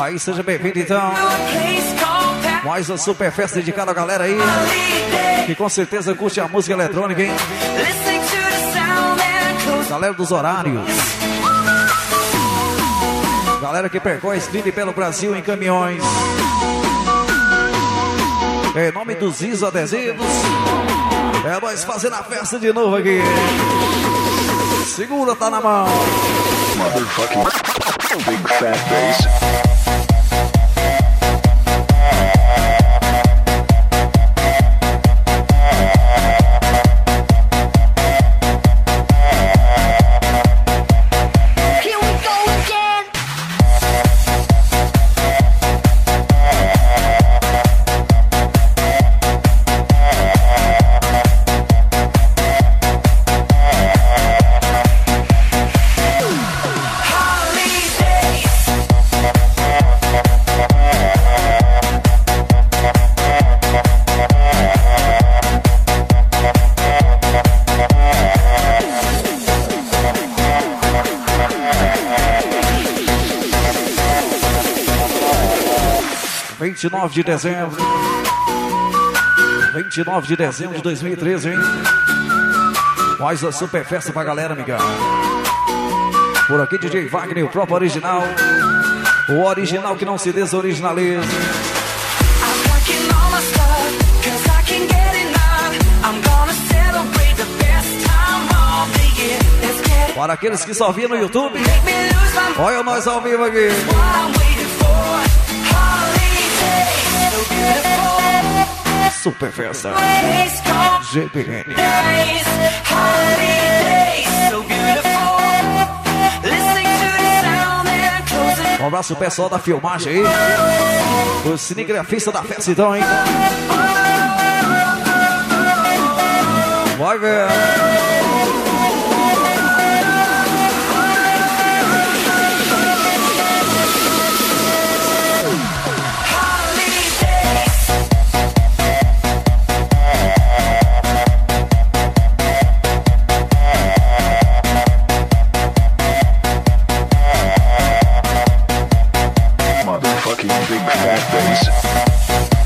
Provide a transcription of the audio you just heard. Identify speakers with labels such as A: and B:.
A: Aí, seja bem-vindo então. Mais uma super festa dedicada à galera aí. Que com certeza curte a música eletrônica, hein? Galera dos horários. Galera que percorre vive pelo Brasil em caminhões. Em nome dos ISO Adesivos. É nós fazendo a festa de novo aqui. Segura, tá na mão. Motherfucking big fat bass. 29 de dezembro. 29 de dezembro de 2013, hein? Mais uma super festa pra galera, amigão. Por aqui, DJ Wagner, o próprio original. O original que não se desoriginaliza. Para aqueles que só viram no YouTube, olha nós ao vivo aqui. Super Festa. Um abraço pessoal da filmagem aí. O cinegrafista da festa então, hein? Vai ver motherfucking big fat bass.